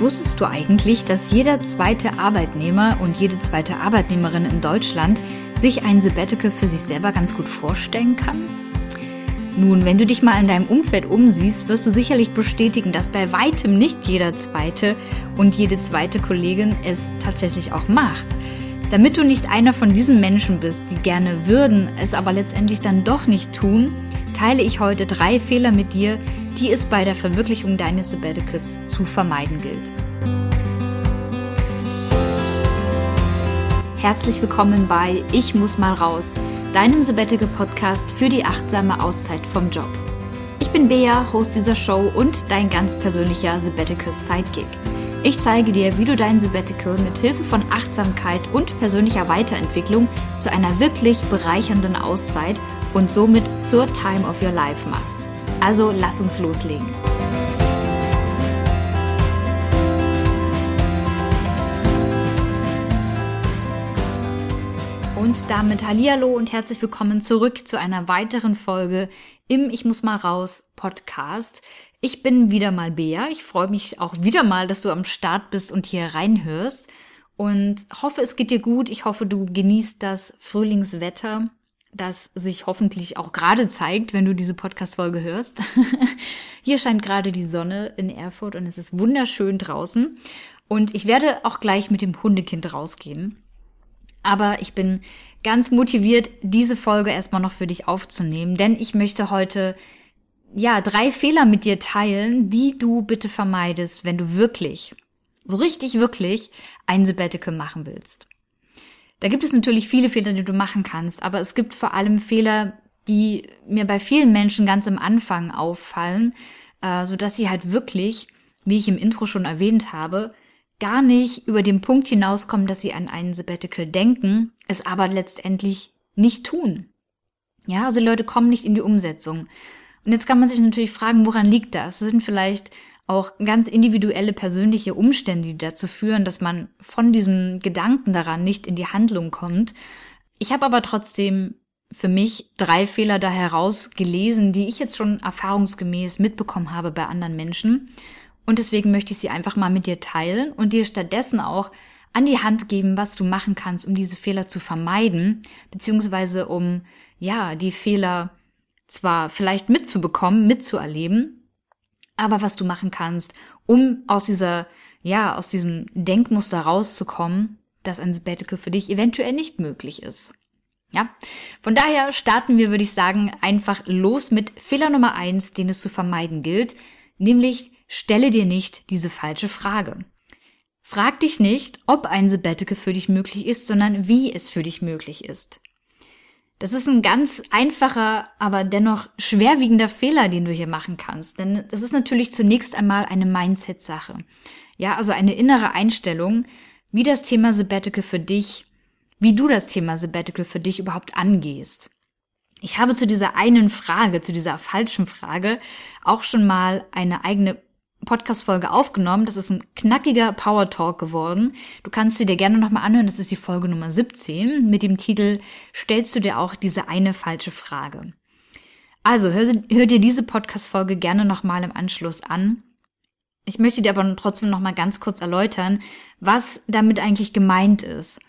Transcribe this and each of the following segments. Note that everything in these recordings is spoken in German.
Wusstest du eigentlich, dass jeder zweite Arbeitnehmer und jede zweite Arbeitnehmerin in Deutschland sich ein Sabbatical für sich selber ganz gut vorstellen kann? Nun, wenn du dich mal in deinem Umfeld umsiehst, wirst du sicherlich bestätigen, dass bei weitem nicht jeder zweite und jede zweite Kollegin es tatsächlich auch macht. Damit du nicht einer von diesen Menschen bist, die gerne würden, es aber letztendlich dann doch nicht tun, teile ich heute drei Fehler mit dir, die es bei der Verwirklichung deines Sabbaticals zu vermeiden gilt. Herzlich willkommen bei Ich muss mal raus, deinem Sabbatical Podcast für die achtsame Auszeit vom Job. Ich bin Bea, Host dieser Show und dein ganz persönlicher Sabbatical Sidekick. Ich zeige dir, wie du dein Sabbatical mit Hilfe von Achtsamkeit und persönlicher Weiterentwicklung zu einer wirklich bereichernden Auszeit und somit zur Time of Your Life machst. Also lass uns loslegen. Und damit Hallihallo und herzlich willkommen zurück zu einer weiteren Folge im Ich muss mal raus Podcast. Ich bin wieder mal Bea. Ich freue mich auch wieder mal, dass du am Start bist und hier reinhörst und hoffe, es geht dir gut. Ich hoffe, du genießt das Frühlingswetter das sich hoffentlich auch gerade zeigt, wenn du diese Podcast-Folge hörst. Hier scheint gerade die Sonne in Erfurt und es ist wunderschön draußen. Und ich werde auch gleich mit dem Hundekind rausgehen. Aber ich bin ganz motiviert, diese Folge erstmal noch für dich aufzunehmen, denn ich möchte heute ja drei Fehler mit dir teilen, die du bitte vermeidest, wenn du wirklich, so richtig wirklich ein Sabbatical machen willst. Da gibt es natürlich viele Fehler, die du machen kannst, aber es gibt vor allem Fehler, die mir bei vielen Menschen ganz am Anfang auffallen, äh, so dass sie halt wirklich, wie ich im Intro schon erwähnt habe, gar nicht über den Punkt hinauskommen, dass sie an einen Sabbatical denken, es aber letztendlich nicht tun. Ja, also Leute kommen nicht in die Umsetzung. Und jetzt kann man sich natürlich fragen, woran liegt das? Sind vielleicht auch ganz individuelle persönliche Umstände, die dazu führen, dass man von diesem Gedanken daran nicht in die Handlung kommt. Ich habe aber trotzdem für mich drei Fehler da herausgelesen, die ich jetzt schon erfahrungsgemäß mitbekommen habe bei anderen Menschen. Und deswegen möchte ich sie einfach mal mit dir teilen und dir stattdessen auch an die Hand geben, was du machen kannst, um diese Fehler zu vermeiden, beziehungsweise um, ja, die Fehler zwar vielleicht mitzubekommen, mitzuerleben, aber was du machen kannst, um aus dieser, ja, aus diesem Denkmuster rauszukommen, dass ein Sabbatical für dich eventuell nicht möglich ist. Ja, von daher starten wir, würde ich sagen, einfach los mit Fehler Nummer eins, den es zu vermeiden gilt, nämlich stelle dir nicht diese falsche Frage. Frag dich nicht, ob ein Sabbatical für dich möglich ist, sondern wie es für dich möglich ist. Das ist ein ganz einfacher, aber dennoch schwerwiegender Fehler, den du hier machen kannst. Denn das ist natürlich zunächst einmal eine Mindset-Sache. Ja, also eine innere Einstellung, wie das Thema Sabbatical für dich, wie du das Thema Sabbatical für dich überhaupt angehst. Ich habe zu dieser einen Frage, zu dieser falschen Frage, auch schon mal eine eigene Podcast-Folge aufgenommen. Das ist ein knackiger Power Talk geworden. Du kannst sie dir gerne nochmal anhören. Das ist die Folge Nummer 17 mit dem Titel Stellst du dir auch diese eine falsche Frage? Also hör, hör dir diese Podcast-Folge gerne nochmal im Anschluss an. Ich möchte dir aber trotzdem nochmal ganz kurz erläutern, was damit eigentlich gemeint ist.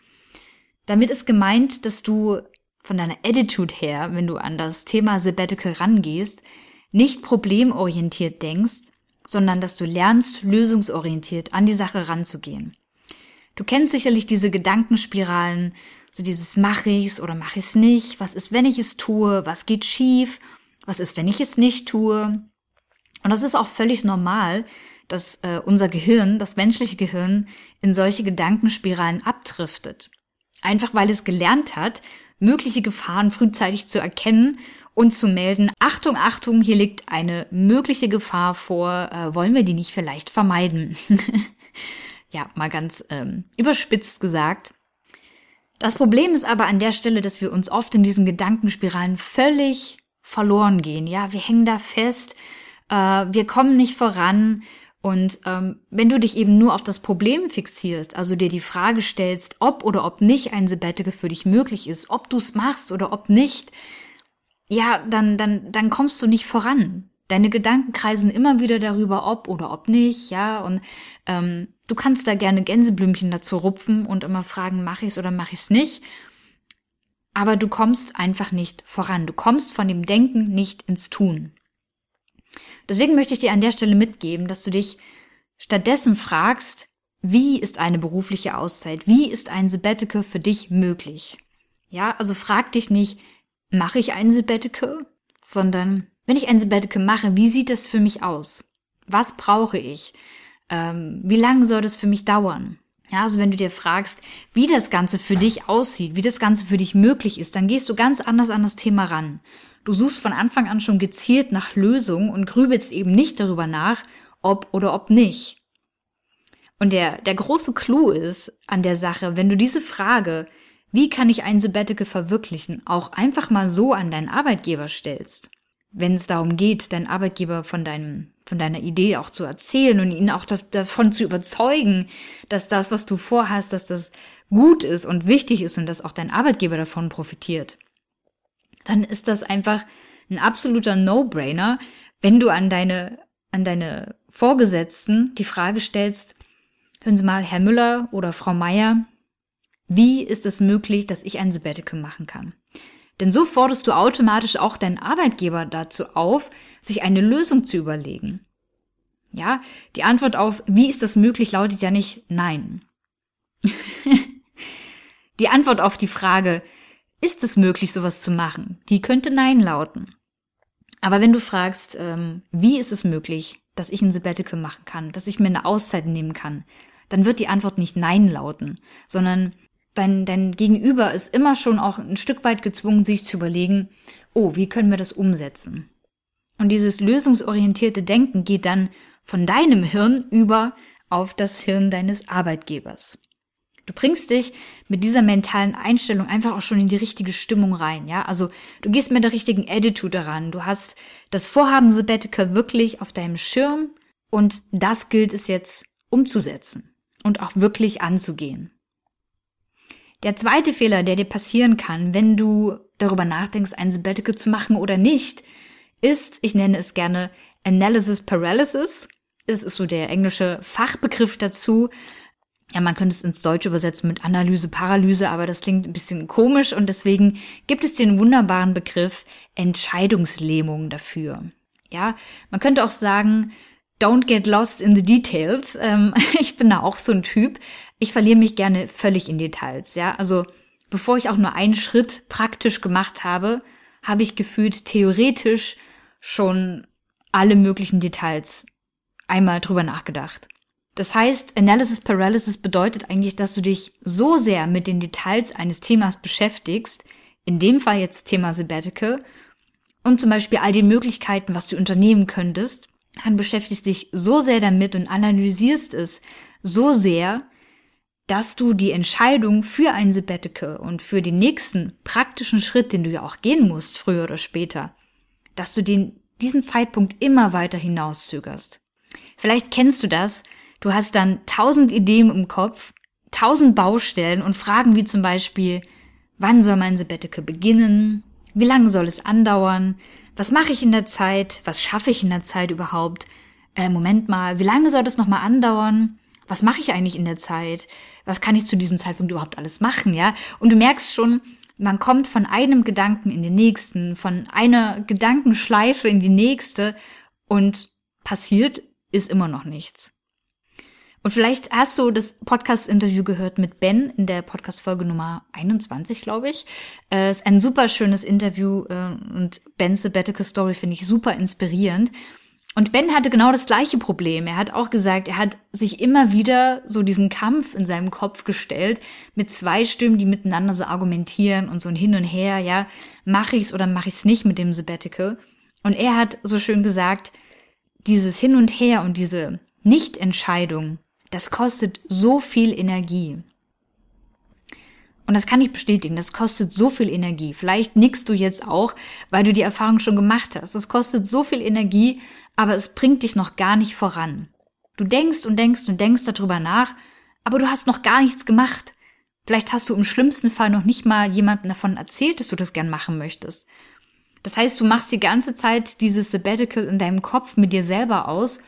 Damit ist gemeint, dass du von deiner Attitude her, wenn du an das Thema Sabbatical rangehst, nicht problemorientiert denkst, sondern dass du lernst, lösungsorientiert an die Sache ranzugehen. Du kennst sicherlich diese Gedankenspiralen, so dieses mach ich's oder mach ich's nicht, was ist, wenn ich es tue, was geht schief, was ist, wenn ich es nicht tue. Und das ist auch völlig normal, dass äh, unser Gehirn, das menschliche Gehirn, in solche Gedankenspiralen abdriftet. Einfach weil es gelernt hat, mögliche Gefahren frühzeitig zu erkennen und zu melden, Achtung, Achtung, hier liegt eine mögliche Gefahr vor, äh, wollen wir die nicht vielleicht vermeiden? ja, mal ganz ähm, überspitzt gesagt. Das Problem ist aber an der Stelle, dass wir uns oft in diesen Gedankenspiralen völlig verloren gehen. Ja, wir hängen da fest, äh, wir kommen nicht voran. Und ähm, wenn du dich eben nur auf das Problem fixierst, also dir die Frage stellst, ob oder ob nicht ein Sabbatical für dich möglich ist, ob du es machst oder ob nicht, ja, dann, dann, dann kommst du nicht voran. Deine Gedanken kreisen immer wieder darüber, ob oder ob nicht, ja, und ähm, du kannst da gerne Gänseblümchen dazu rupfen und immer fragen, mache ich es oder mache ich es nicht. Aber du kommst einfach nicht voran. Du kommst von dem Denken nicht ins Tun. Deswegen möchte ich dir an der Stelle mitgeben, dass du dich stattdessen fragst, wie ist eine berufliche Auszeit? Wie ist ein Sabbatical für dich möglich? Ja, also frag dich nicht, mache ich ein Sabbatical? Sondern, wenn ich ein Sabbatical mache, wie sieht es für mich aus? Was brauche ich? Ähm, wie lange soll das für mich dauern? Ja, also wenn du dir fragst, wie das Ganze für dich aussieht, wie das Ganze für dich möglich ist, dann gehst du ganz anders an das Thema ran. Du suchst von Anfang an schon gezielt nach Lösungen und grübelst eben nicht darüber nach, ob oder ob nicht. Und der, der große Clou ist an der Sache, wenn du diese Frage, wie kann ich ein Sabbatical verwirklichen, auch einfach mal so an deinen Arbeitgeber stellst. Wenn es darum geht, deinen Arbeitgeber von deinem, von deiner Idee auch zu erzählen und ihn auch davon zu überzeugen, dass das, was du vorhast, dass das gut ist und wichtig ist und dass auch dein Arbeitgeber davon profitiert dann ist das einfach ein absoluter No-Brainer, wenn du an deine, an deine Vorgesetzten die Frage stellst, hören Sie mal, Herr Müller oder Frau Meier, wie ist es möglich, dass ich ein Sabbatical machen kann? Denn so forderst du automatisch auch deinen Arbeitgeber dazu auf, sich eine Lösung zu überlegen. Ja, die Antwort auf, wie ist das möglich, lautet ja nicht nein. die Antwort auf die Frage, ist es möglich, sowas zu machen? Die könnte Nein lauten. Aber wenn du fragst, ähm, wie ist es möglich, dass ich ein Sabbatical machen kann, dass ich mir eine Auszeit nehmen kann, dann wird die Antwort nicht Nein lauten, sondern dein, dein Gegenüber ist immer schon auch ein Stück weit gezwungen, sich zu überlegen, oh, wie können wir das umsetzen? Und dieses lösungsorientierte Denken geht dann von deinem Hirn über auf das Hirn deines Arbeitgebers. Du bringst dich mit dieser mentalen Einstellung einfach auch schon in die richtige Stimmung rein, ja? Also, du gehst mit der richtigen Attitude daran. Du hast das Vorhaben Sabbatical wirklich auf deinem Schirm und das gilt es jetzt umzusetzen und auch wirklich anzugehen. Der zweite Fehler, der dir passieren kann, wenn du darüber nachdenkst, ein Sabbatical zu machen oder nicht, ist, ich nenne es gerne Analysis Paralysis. Es ist so der englische Fachbegriff dazu ja, man könnte es ins Deutsche übersetzen mit Analyse, Paralyse, aber das klingt ein bisschen komisch und deswegen gibt es den wunderbaren Begriff Entscheidungslähmung dafür. Ja, man könnte auch sagen, don't get lost in the details. Ähm, ich bin da auch so ein Typ. Ich verliere mich gerne völlig in Details. Ja, also bevor ich auch nur einen Schritt praktisch gemacht habe, habe ich gefühlt theoretisch schon alle möglichen Details einmal drüber nachgedacht. Das heißt, Analysis Paralysis bedeutet eigentlich, dass du dich so sehr mit den Details eines Themas beschäftigst, in dem Fall jetzt Thema Sabbatical, und zum Beispiel all die Möglichkeiten, was du unternehmen könntest, dann beschäftigst dich so sehr damit und analysierst es so sehr, dass du die Entscheidung für ein Sabbatical und für den nächsten praktischen Schritt, den du ja auch gehen musst, früher oder später, dass du den, diesen Zeitpunkt immer weiter hinauszögerst. Vielleicht kennst du das, Du hast dann tausend Ideen im Kopf, tausend Baustellen und Fragen wie zum Beispiel, wann soll mein Sabbatical beginnen? Wie lange soll es andauern? Was mache ich in der Zeit? Was schaffe ich in der Zeit überhaupt? Äh, Moment mal, wie lange soll das nochmal andauern? Was mache ich eigentlich in der Zeit? Was kann ich zu diesem Zeitpunkt überhaupt alles machen, ja? Und du merkst schon, man kommt von einem Gedanken in den nächsten, von einer Gedankenschleife in die nächste und passiert ist immer noch nichts. Und vielleicht hast du das Podcast-Interview gehört mit Ben in der Podcast-Folge Nummer 21, glaube ich. Es äh, ist ein super schönes Interview äh, und Bens Sabbatical Story finde ich super inspirierend. Und Ben hatte genau das gleiche Problem. Er hat auch gesagt, er hat sich immer wieder so diesen Kampf in seinem Kopf gestellt mit zwei Stimmen, die miteinander so argumentieren und so ein Hin und Her, ja, mache ich's oder mache ich's nicht mit dem Sabbatical. Und er hat so schön gesagt, dieses Hin und Her und diese Nichtentscheidung, das kostet so viel Energie. Und das kann ich bestätigen, das kostet so viel Energie. Vielleicht nickst du jetzt auch, weil du die Erfahrung schon gemacht hast. Das kostet so viel Energie, aber es bringt dich noch gar nicht voran. Du denkst und denkst und denkst darüber nach, aber du hast noch gar nichts gemacht. Vielleicht hast du im schlimmsten Fall noch nicht mal jemandem davon erzählt, dass du das gern machen möchtest. Das heißt, du machst die ganze Zeit dieses Sabbatical in deinem Kopf mit dir selber aus,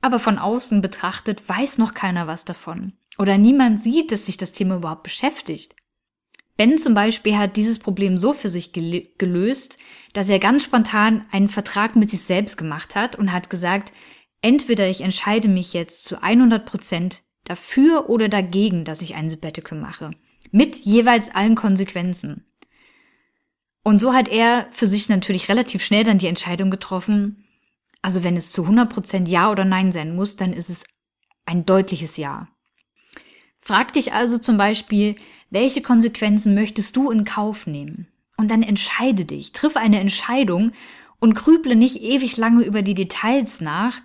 aber von außen betrachtet weiß noch keiner was davon. Oder niemand sieht, dass sich das Thema überhaupt beschäftigt. Ben zum Beispiel hat dieses Problem so für sich gelöst, dass er ganz spontan einen Vertrag mit sich selbst gemacht hat und hat gesagt, entweder ich entscheide mich jetzt zu 100 Prozent dafür oder dagegen, dass ich ein Sabbatical mache. Mit jeweils allen Konsequenzen. Und so hat er für sich natürlich relativ schnell dann die Entscheidung getroffen, also wenn es zu 100 Prozent Ja oder Nein sein muss, dann ist es ein deutliches Ja. Frag dich also zum Beispiel, welche Konsequenzen möchtest du in Kauf nehmen? Und dann entscheide dich, triff eine Entscheidung und grüble nicht ewig lange über die Details nach,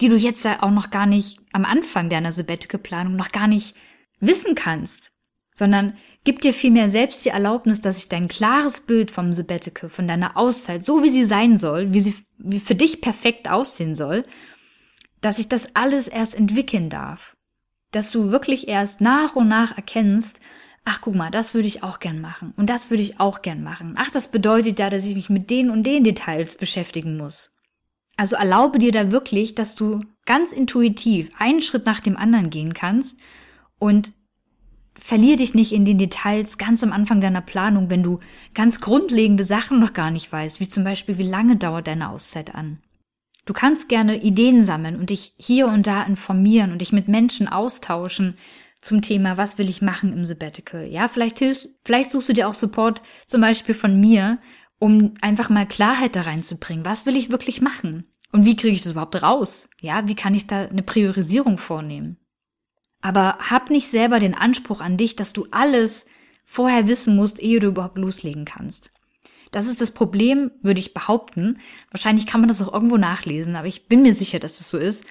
die du jetzt auch noch gar nicht am Anfang deiner Sabbatical-Planung noch gar nicht wissen kannst, sondern gib dir vielmehr selbst die Erlaubnis, dass sich dein klares Bild vom Sabbatical, von deiner Auszeit, so wie sie sein soll, wie sie für dich perfekt aussehen soll, dass sich das alles erst entwickeln darf. Dass du wirklich erst nach und nach erkennst, ach guck mal, das würde ich auch gern machen und das würde ich auch gern machen. Ach, das bedeutet ja, dass ich mich mit den und den Details beschäftigen muss. Also erlaube dir da wirklich, dass du ganz intuitiv einen Schritt nach dem anderen gehen kannst und verlier dich nicht in den Details ganz am Anfang deiner Planung, wenn du ganz grundlegende Sachen noch gar nicht weißt, wie zum Beispiel, wie lange dauert deine Auszeit an. Du kannst gerne Ideen sammeln und dich hier und da informieren und dich mit Menschen austauschen zum Thema, was will ich machen im Sabbatical. Ja, vielleicht hilfst, vielleicht suchst du dir auch Support zum Beispiel von mir, um einfach mal Klarheit da reinzubringen. Was will ich wirklich machen? Und wie kriege ich das überhaupt raus? Ja, wie kann ich da eine Priorisierung vornehmen? Aber hab nicht selber den Anspruch an dich, dass du alles vorher wissen musst, ehe du überhaupt loslegen kannst. Das ist das Problem, würde ich behaupten. Wahrscheinlich kann man das auch irgendwo nachlesen, aber ich bin mir sicher, dass das so ist,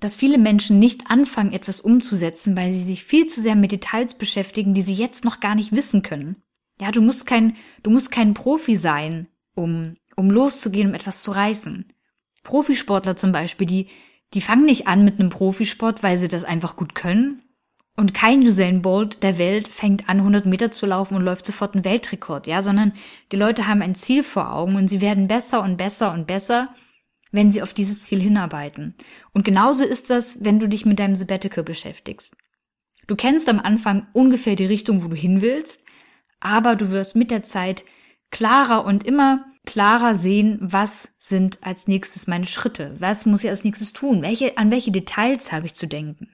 dass viele Menschen nicht anfangen, etwas umzusetzen, weil sie sich viel zu sehr mit Details beschäftigen, die sie jetzt noch gar nicht wissen können. Ja, du musst kein, du musst kein Profi sein, um, um loszugehen, um etwas zu reißen. Profisportler zum Beispiel, die, die fangen nicht an mit einem Profisport, weil sie das einfach gut können. Und kein Usain Bolt der Welt fängt an, 100 Meter zu laufen und läuft sofort einen Weltrekord, ja, sondern die Leute haben ein Ziel vor Augen und sie werden besser und besser und besser, wenn sie auf dieses Ziel hinarbeiten. Und genauso ist das, wenn du dich mit deinem Sabbatical beschäftigst. Du kennst am Anfang ungefähr die Richtung, wo du hin willst, aber du wirst mit der Zeit klarer und immer klarer sehen, was sind als nächstes meine Schritte, was muss ich als nächstes tun, welche, an welche Details habe ich zu denken.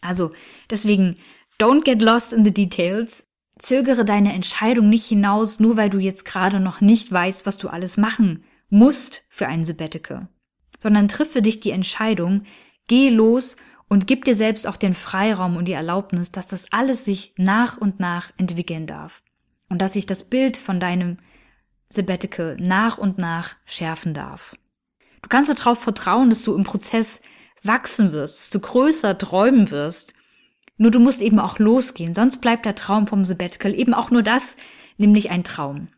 Also deswegen, don't get lost in the details, zögere deine Entscheidung nicht hinaus, nur weil du jetzt gerade noch nicht weißt, was du alles machen musst für ein Sabbatical, sondern triff für dich die Entscheidung, geh los und gib dir selbst auch den Freiraum und die Erlaubnis, dass das alles sich nach und nach entwickeln darf und dass sich das Bild von deinem Sabbatical nach und nach schärfen darf. Du kannst darauf vertrauen, dass du im Prozess wachsen wirst, dass du größer träumen wirst. Nur du musst eben auch losgehen, sonst bleibt der Traum vom Sabbatical eben auch nur das, nämlich ein Traum.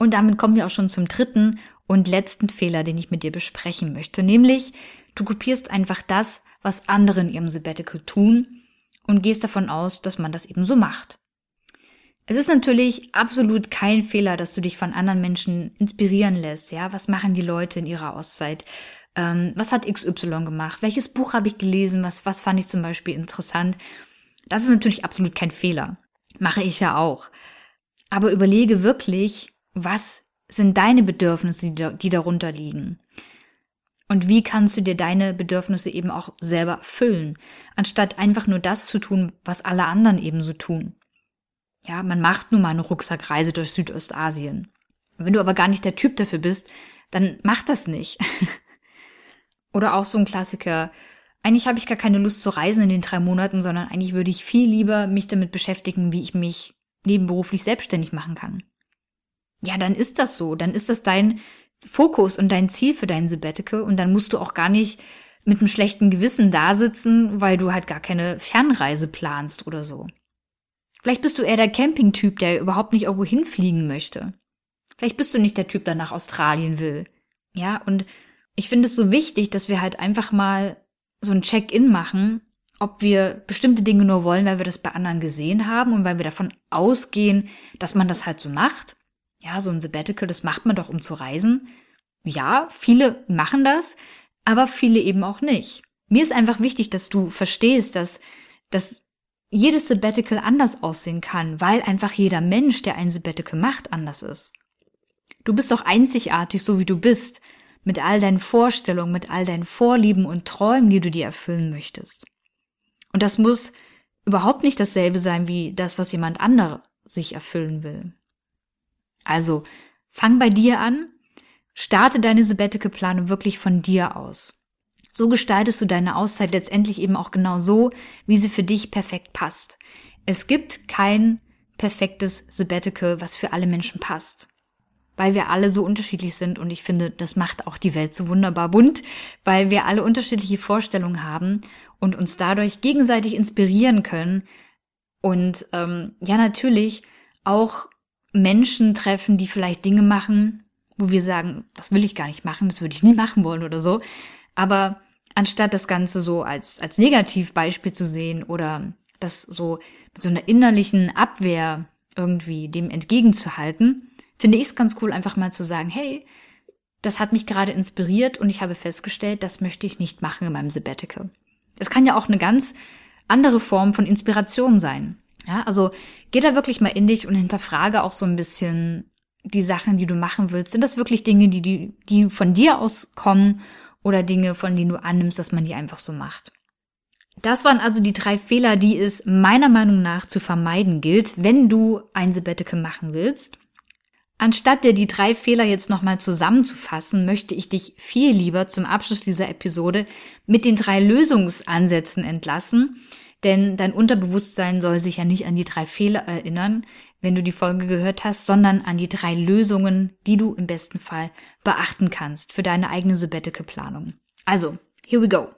Und damit kommen wir auch schon zum dritten und letzten Fehler, den ich mit dir besprechen möchte, nämlich du kopierst einfach das, was andere in ihrem Sabbatical tun und gehst davon aus, dass man das eben so macht. Es ist natürlich absolut kein Fehler, dass du dich von anderen Menschen inspirieren lässt. Ja, was machen die Leute in ihrer Auszeit? Ähm, was hat XY gemacht? Welches Buch habe ich gelesen? Was, was fand ich zum Beispiel interessant? Das ist natürlich absolut kein Fehler. Mache ich ja auch. Aber überlege wirklich, was sind deine Bedürfnisse, die, darunter liegen? Und wie kannst du dir deine Bedürfnisse eben auch selber füllen, anstatt einfach nur das zu tun, was alle anderen eben so tun? Ja, man macht nun mal eine Rucksackreise durch Südostasien. Wenn du aber gar nicht der Typ dafür bist, dann mach das nicht. Oder auch so ein Klassiker. Eigentlich habe ich gar keine Lust zu reisen in den drei Monaten, sondern eigentlich würde ich viel lieber mich damit beschäftigen, wie ich mich nebenberuflich selbstständig machen kann. Ja, dann ist das so. Dann ist das dein Fokus und dein Ziel für dein Sabbatical und dann musst du auch gar nicht mit einem schlechten Gewissen da sitzen, weil du halt gar keine Fernreise planst oder so. Vielleicht bist du eher der Campingtyp, der überhaupt nicht irgendwo hinfliegen möchte. Vielleicht bist du nicht der Typ, der nach Australien will. Ja, und ich finde es so wichtig, dass wir halt einfach mal so ein Check-in machen, ob wir bestimmte Dinge nur wollen, weil wir das bei anderen gesehen haben und weil wir davon ausgehen, dass man das halt so macht. Ja, so ein Sabbatical, das macht man doch, um zu reisen. Ja, viele machen das, aber viele eben auch nicht. Mir ist einfach wichtig, dass du verstehst, dass, dass jedes Sabbatical anders aussehen kann, weil einfach jeder Mensch, der ein Sabbatical macht, anders ist. Du bist doch einzigartig, so wie du bist, mit all deinen Vorstellungen, mit all deinen Vorlieben und Träumen, die du dir erfüllen möchtest. Und das muss überhaupt nicht dasselbe sein wie das, was jemand anderer sich erfüllen will. Also, fang bei dir an, starte deine Sabbatical-Planung wirklich von dir aus. So gestaltest du deine Auszeit letztendlich eben auch genau so, wie sie für dich perfekt passt. Es gibt kein perfektes Sabbatical, was für alle Menschen passt. Weil wir alle so unterschiedlich sind und ich finde, das macht auch die Welt so wunderbar bunt, weil wir alle unterschiedliche Vorstellungen haben und uns dadurch gegenseitig inspirieren können und ähm, ja natürlich auch Menschen treffen, die vielleicht Dinge machen, wo wir sagen, das will ich gar nicht machen, das würde ich nie machen wollen oder so. Aber anstatt das Ganze so als, als Negativbeispiel zu sehen oder das so mit so einer innerlichen Abwehr irgendwie dem entgegenzuhalten, finde ich es ganz cool, einfach mal zu sagen, hey, das hat mich gerade inspiriert und ich habe festgestellt, das möchte ich nicht machen in meinem Sabbatical. Es kann ja auch eine ganz andere Form von Inspiration sein. Ja, also geh da wirklich mal in dich und hinterfrage auch so ein bisschen die Sachen, die du machen willst. Sind das wirklich Dinge, die, die, die von dir aus kommen oder Dinge, von denen du annimmst, dass man die einfach so macht? Das waren also die drei Fehler, die es meiner Meinung nach zu vermeiden gilt, wenn du ein Sabbatical machen willst. Anstatt dir die drei Fehler jetzt nochmal zusammenzufassen, möchte ich dich viel lieber zum Abschluss dieser Episode mit den drei Lösungsansätzen entlassen, denn dein Unterbewusstsein soll sich ja nicht an die drei Fehler erinnern, wenn du die Folge gehört hast, sondern an die drei Lösungen, die du im besten Fall beachten kannst für deine eigene Sabbatical-Planung. Also, here we go.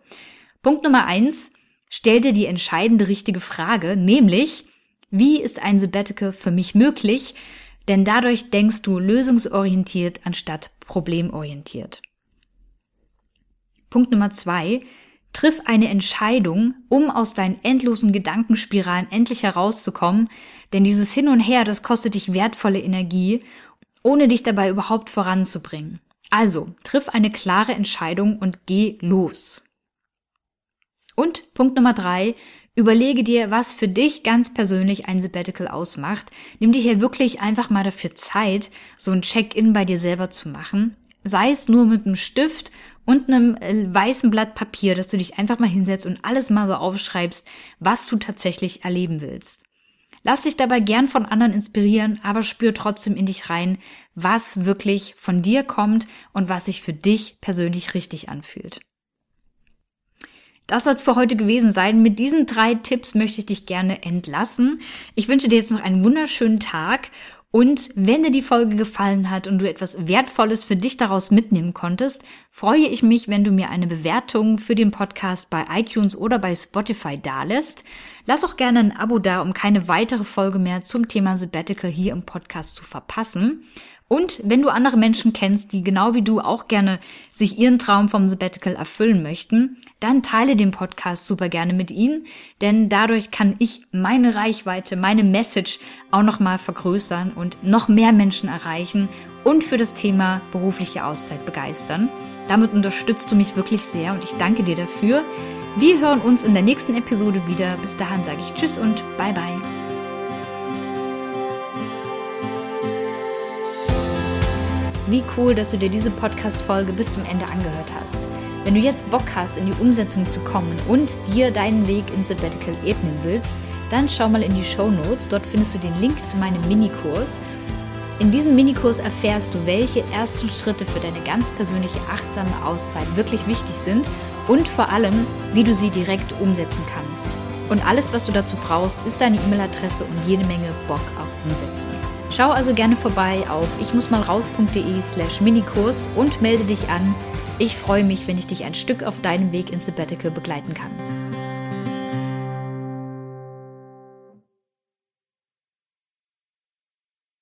Punkt Nummer eins, stell dir die entscheidende richtige Frage, nämlich, wie ist ein Sabbatical für mich möglich? Denn dadurch denkst du lösungsorientiert anstatt problemorientiert. Punkt Nummer zwei. Triff eine Entscheidung, um aus deinen endlosen Gedankenspiralen endlich herauszukommen, denn dieses Hin und Her, das kostet dich wertvolle Energie, ohne dich dabei überhaupt voranzubringen. Also, triff eine klare Entscheidung und geh los. Und Punkt Nummer drei, Überlege dir, was für dich ganz persönlich ein Sabbatical ausmacht. Nimm dir hier wirklich einfach mal dafür Zeit, so ein Check-in bei dir selber zu machen. Sei es nur mit einem Stift und einem äh, weißen Blatt Papier, dass du dich einfach mal hinsetzt und alles mal so aufschreibst, was du tatsächlich erleben willst. Lass dich dabei gern von anderen inspirieren, aber spür trotzdem in dich rein, was wirklich von dir kommt und was sich für dich persönlich richtig anfühlt. Das soll es für heute gewesen sein. Mit diesen drei Tipps möchte ich dich gerne entlassen. Ich wünsche dir jetzt noch einen wunderschönen Tag und wenn dir die Folge gefallen hat und du etwas Wertvolles für dich daraus mitnehmen konntest, freue ich mich, wenn du mir eine Bewertung für den Podcast bei iTunes oder bei Spotify dalässt. Lass auch gerne ein Abo da, um keine weitere Folge mehr zum Thema Sabbatical hier im Podcast zu verpassen. Und wenn du andere Menschen kennst, die genau wie du auch gerne sich ihren Traum vom Sabbatical erfüllen möchten, dann teile den Podcast super gerne mit ihnen, denn dadurch kann ich meine Reichweite, meine Message auch nochmal vergrößern und noch mehr Menschen erreichen und für das Thema berufliche Auszeit begeistern. Damit unterstützt du mich wirklich sehr und ich danke dir dafür. Wir hören uns in der nächsten Episode wieder. Bis dahin sage ich Tschüss und bye bye. Wie cool, dass du dir diese Podcast-Folge bis zum Ende angehört hast. Wenn du jetzt Bock hast, in die Umsetzung zu kommen und dir deinen Weg ins Sabbatical ebnen willst, dann schau mal in die Show Notes. Dort findest du den Link zu meinem Minikurs. In diesem Minikurs erfährst du, welche ersten Schritte für deine ganz persönliche achtsame Auszeit wirklich wichtig sind und vor allem, wie du sie direkt umsetzen kannst. Und alles, was du dazu brauchst, ist deine E-Mail-Adresse und jede Menge Bock auf Umsetzen. Schau also gerne vorbei auf ichmussmalraus.de slash Minikurs und melde dich an. Ich freue mich, wenn ich dich ein Stück auf deinem Weg ins Sabbatical begleiten kann.